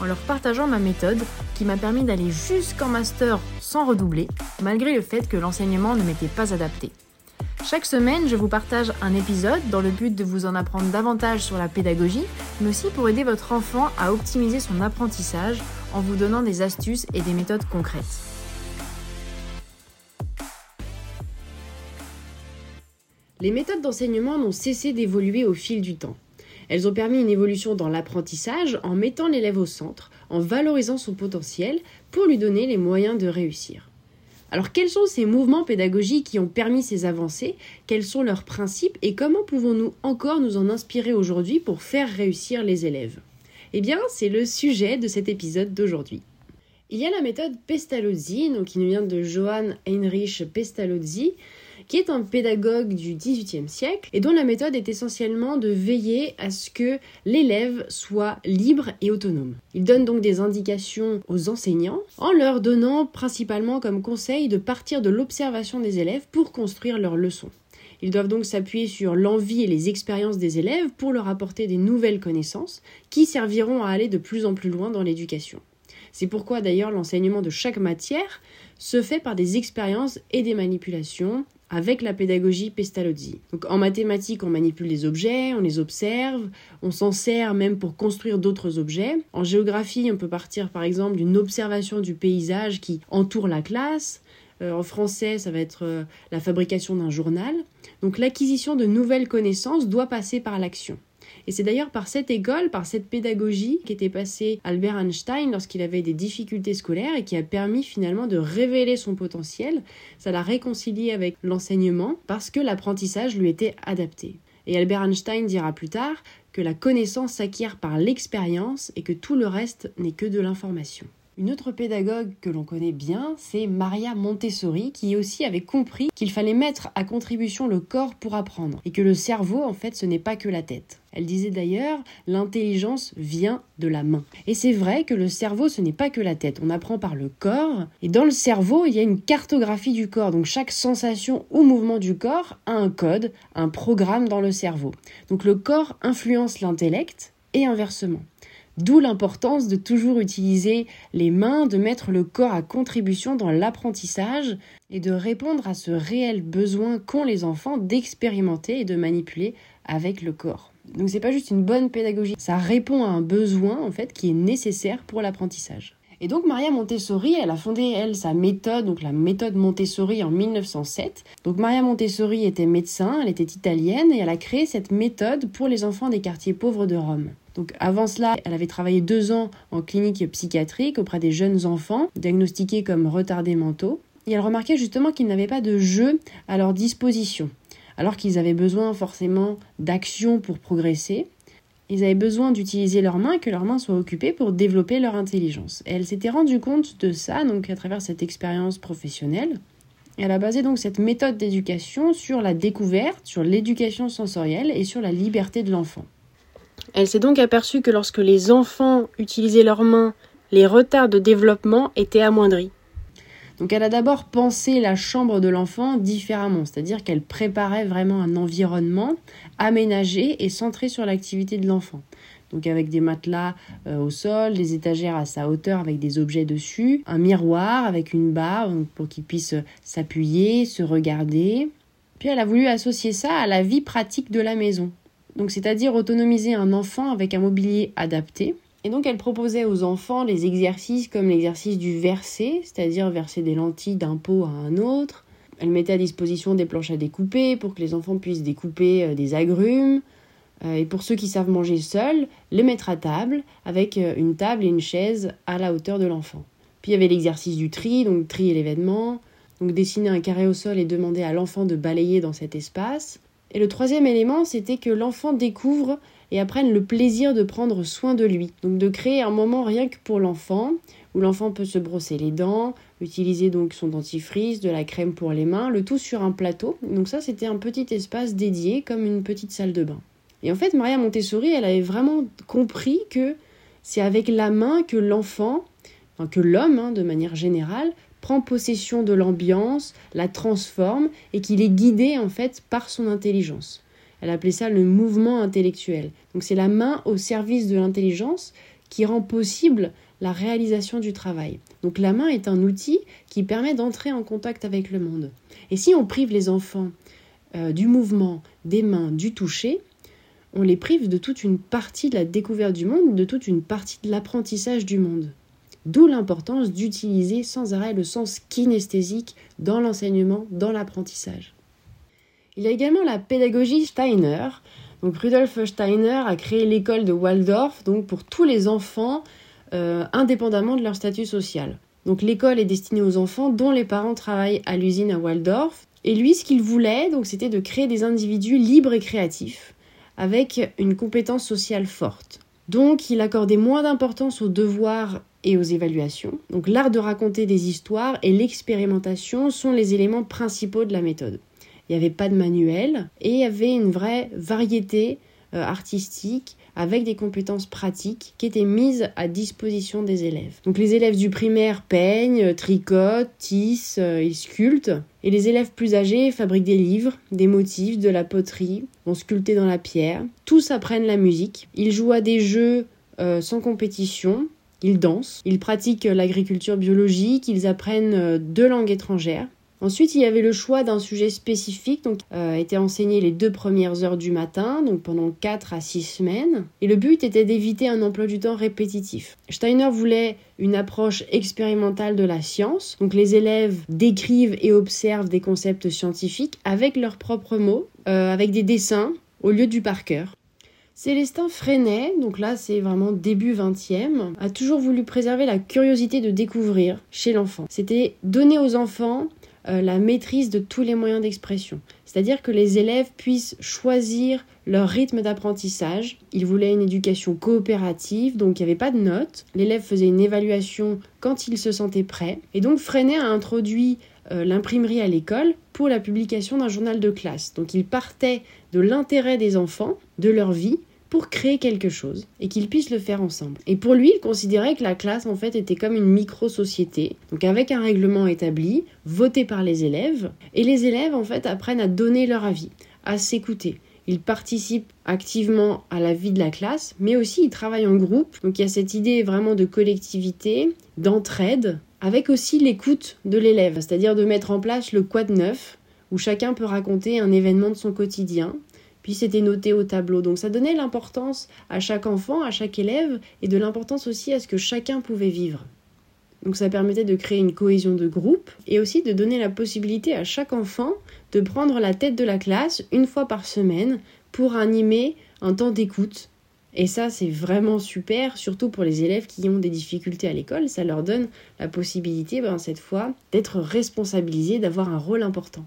en leur partageant ma méthode qui m'a permis d'aller jusqu'en master sans redoubler, malgré le fait que l'enseignement ne m'était pas adapté. Chaque semaine, je vous partage un épisode dans le but de vous en apprendre davantage sur la pédagogie, mais aussi pour aider votre enfant à optimiser son apprentissage en vous donnant des astuces et des méthodes concrètes. Les méthodes d'enseignement n'ont cessé d'évoluer au fil du temps. Elles ont permis une évolution dans l'apprentissage en mettant l'élève au centre, en valorisant son potentiel pour lui donner les moyens de réussir. Alors quels sont ces mouvements pédagogiques qui ont permis ces avancées? Quels sont leurs principes? Et comment pouvons-nous encore nous en inspirer aujourd'hui pour faire réussir les élèves? Eh bien, c'est le sujet de cet épisode d'aujourd'hui. Il y a la méthode Pestalozzi, qui nous vient de Johann Heinrich Pestalozzi, qui est un pédagogue du XVIIIe siècle et dont la méthode est essentiellement de veiller à ce que l'élève soit libre et autonome. Il donne donc des indications aux enseignants en leur donnant principalement comme conseil de partir de l'observation des élèves pour construire leurs leçons. Ils doivent donc s'appuyer sur l'envie et les expériences des élèves pour leur apporter des nouvelles connaissances qui serviront à aller de plus en plus loin dans l'éducation. C'est pourquoi d'ailleurs l'enseignement de chaque matière se fait par des expériences et des manipulations avec la pédagogie Pestalozzi. Donc en mathématiques, on manipule les objets, on les observe, on s'en sert même pour construire d'autres objets. En géographie, on peut partir par exemple d'une observation du paysage qui entoure la classe. Euh, en français, ça va être euh, la fabrication d'un journal. Donc l'acquisition de nouvelles connaissances doit passer par l'action. Et c'est d'ailleurs par cette école, par cette pédagogie qu'était passé Albert Einstein lorsqu'il avait des difficultés scolaires et qui a permis finalement de révéler son potentiel. Ça l'a réconcilié avec l'enseignement parce que l'apprentissage lui était adapté. Et Albert Einstein dira plus tard que la connaissance s'acquiert par l'expérience et que tout le reste n'est que de l'information. Une autre pédagogue que l'on connaît bien, c'est Maria Montessori, qui aussi avait compris qu'il fallait mettre à contribution le corps pour apprendre, et que le cerveau, en fait, ce n'est pas que la tête. Elle disait d'ailleurs, l'intelligence vient de la main. Et c'est vrai que le cerveau, ce n'est pas que la tête. On apprend par le corps. Et dans le cerveau, il y a une cartographie du corps. Donc chaque sensation ou mouvement du corps a un code, un programme dans le cerveau. Donc le corps influence l'intellect et inversement. D'où l'importance de toujours utiliser les mains, de mettre le corps à contribution dans l'apprentissage et de répondre à ce réel besoin qu'ont les enfants d'expérimenter et de manipuler avec le corps. Donc c'est pas juste une bonne pédagogie, ça répond à un besoin en fait qui est nécessaire pour l'apprentissage. Et donc Maria Montessori, elle a fondé elle sa méthode, donc la méthode Montessori en 1907. Donc Maria Montessori était médecin, elle était italienne et elle a créé cette méthode pour les enfants des quartiers pauvres de Rome. Avant cela, elle avait travaillé deux ans en clinique psychiatrique auprès des jeunes enfants diagnostiqués comme retardés mentaux. Et elle remarquait justement qu'ils n'avaient pas de jeu à leur disposition, alors qu'ils avaient besoin forcément d'action pour progresser. Ils avaient besoin d'utiliser leurs mains, que leurs mains soient occupées pour développer leur intelligence. Elle s'était rendue compte de ça, donc à travers cette expérience professionnelle. Elle a basé donc cette méthode d'éducation sur la découverte, sur l'éducation sensorielle et sur la liberté de l'enfant. Elle s'est donc aperçue que lorsque les enfants utilisaient leurs mains, les retards de développement étaient amoindris. Donc elle a d'abord pensé la chambre de l'enfant différemment, c'est-à-dire qu'elle préparait vraiment un environnement aménagé et centré sur l'activité de l'enfant. Donc avec des matelas euh, au sol, des étagères à sa hauteur avec des objets dessus, un miroir avec une barre pour qu'il puisse s'appuyer, se regarder. Puis elle a voulu associer ça à la vie pratique de la maison. Donc c'est-à-dire autonomiser un enfant avec un mobilier adapté, et donc elle proposait aux enfants les exercices comme l'exercice du verser, c'est-à-dire verser des lentilles d'un pot à un autre. Elle mettait à disposition des planches à découper pour que les enfants puissent découper euh, des agrumes. Euh, et pour ceux qui savent manger seuls, les mettre à table avec euh, une table et une chaise à la hauteur de l'enfant. Puis il y avait l'exercice du tri, donc trier l'événement, donc dessiner un carré au sol et demander à l'enfant de balayer dans cet espace. Et le troisième élément, c'était que l'enfant découvre et apprennent le plaisir de prendre soin de lui. Donc de créer un moment rien que pour l'enfant, où l'enfant peut se brosser les dents, utiliser donc son dentifrice, de la crème pour les mains, le tout sur un plateau. Donc ça, c'était un petit espace dédié, comme une petite salle de bain. Et en fait, Maria Montessori, elle avait vraiment compris que c'est avec la main que l'enfant, enfin que l'homme, hein, de manière générale, prend possession de l'ambiance, la transforme et qu'il est guidé en fait par son intelligence. Elle appelait ça le mouvement intellectuel. Donc c'est la main au service de l'intelligence qui rend possible la réalisation du travail. Donc la main est un outil qui permet d'entrer en contact avec le monde. Et si on prive les enfants euh, du mouvement, des mains, du toucher, on les prive de toute une partie de la découverte du monde, de toute une partie de l'apprentissage du monde. D'où l'importance d'utiliser sans arrêt le sens kinesthésique dans l'enseignement, dans l'apprentissage. Il y a également la pédagogie Steiner. Donc Rudolf Steiner a créé l'école de Waldorf donc pour tous les enfants euh, indépendamment de leur statut social. Donc l'école est destinée aux enfants dont les parents travaillent à l'usine à Waldorf. Et lui, ce qu'il voulait, donc, c'était de créer des individus libres et créatifs, avec une compétence sociale forte. Donc, il accordait moins d'importance aux devoirs et aux évaluations. Donc, l'art de raconter des histoires et l'expérimentation sont les éléments principaux de la méthode. Il n'y avait pas de manuel et il y avait une vraie variété artistique avec des compétences pratiques qui étaient mises à disposition des élèves. Donc les élèves du primaire peignent, tricotent, tissent euh, et sculptent. Et les élèves plus âgés fabriquent des livres, des motifs, de la poterie, vont sculpter dans la pierre. Tous apprennent la musique. Ils jouent à des jeux euh, sans compétition. Ils dansent. Ils pratiquent l'agriculture biologique. Ils apprennent euh, deux langues étrangères. Ensuite, il y avait le choix d'un sujet spécifique, donc euh, été enseigné les deux premières heures du matin, donc pendant 4 à 6 semaines. Et le but était d'éviter un emploi du temps répétitif. Steiner voulait une approche expérimentale de la science, donc les élèves décrivent et observent des concepts scientifiques avec leurs propres mots, euh, avec des dessins, au lieu du par cœur. Célestin Freinet, donc là c'est vraiment début 20e, a toujours voulu préserver la curiosité de découvrir chez l'enfant. C'était donner aux enfants euh, la maîtrise de tous les moyens d'expression. C'est-à-dire que les élèves puissent choisir leur rythme d'apprentissage. Il voulait une éducation coopérative, donc il n'y avait pas de notes. L'élève faisait une évaluation quand il se sentait prêt. Et donc Freinet a introduit euh, l'imprimerie à l'école pour la publication d'un journal de classe. Donc il partait de l'intérêt des enfants, de leur vie, pour créer quelque chose et qu'ils puissent le faire ensemble. Et pour lui, il considérait que la classe en fait était comme une micro-société, donc avec un règlement établi, voté par les élèves, et les élèves en fait apprennent à donner leur avis, à s'écouter. Ils participent activement à la vie de la classe, mais aussi ils travaillent en groupe. Donc il y a cette idée vraiment de collectivité, d'entraide, avec aussi l'écoute de l'élève, c'est-à-dire de mettre en place le quad neuf, où chacun peut raconter un événement de son quotidien, puis c'était noté au tableau. Donc ça donnait l'importance à chaque enfant, à chaque élève, et de l'importance aussi à ce que chacun pouvait vivre. Donc ça permettait de créer une cohésion de groupe et aussi de donner la possibilité à chaque enfant de prendre la tête de la classe une fois par semaine pour animer un temps d'écoute. Et ça, c'est vraiment super, surtout pour les élèves qui ont des difficultés à l'école. Ça leur donne la possibilité, ben, cette fois, d'être responsabilisés, d'avoir un rôle important.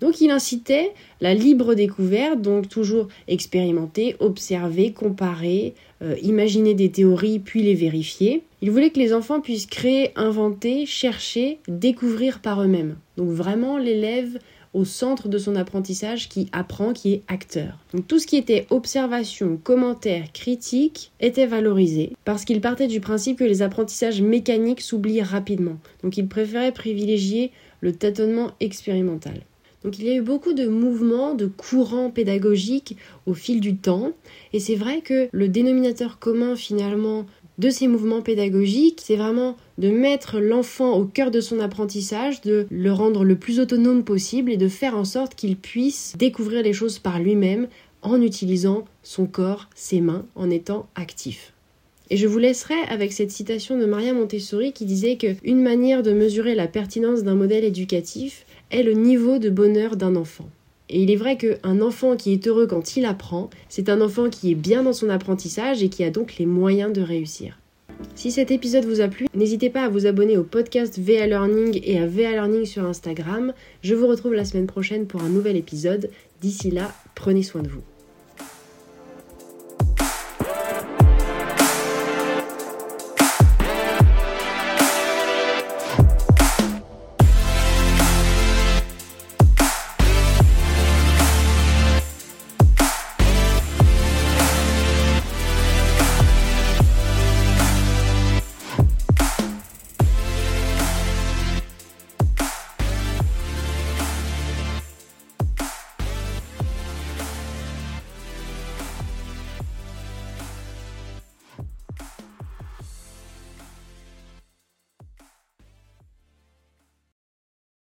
Donc il incitait la libre découverte, donc toujours expérimenter, observer, comparer, euh, imaginer des théories puis les vérifier. Il voulait que les enfants puissent créer, inventer, chercher, découvrir par eux-mêmes. Donc vraiment l'élève au centre de son apprentissage qui apprend, qui est acteur. Donc tout ce qui était observation, commentaire, critique était valorisé parce qu'il partait du principe que les apprentissages mécaniques s'oublient rapidement. Donc il préférait privilégier le tâtonnement expérimental. Donc il y a eu beaucoup de mouvements, de courants pédagogiques au fil du temps. Et c'est vrai que le dénominateur commun finalement de ces mouvements pédagogiques, c'est vraiment de mettre l'enfant au cœur de son apprentissage, de le rendre le plus autonome possible et de faire en sorte qu'il puisse découvrir les choses par lui-même en utilisant son corps, ses mains, en étant actif. Et je vous laisserai avec cette citation de Maria Montessori qui disait qu'une manière de mesurer la pertinence d'un modèle éducatif, est le niveau de bonheur d'un enfant. Et il est vrai qu'un enfant qui est heureux quand il apprend, c'est un enfant qui est bien dans son apprentissage et qui a donc les moyens de réussir. Si cet épisode vous a plu, n'hésitez pas à vous abonner au podcast VA Learning et à VA Learning sur Instagram. Je vous retrouve la semaine prochaine pour un nouvel épisode. D'ici là, prenez soin de vous.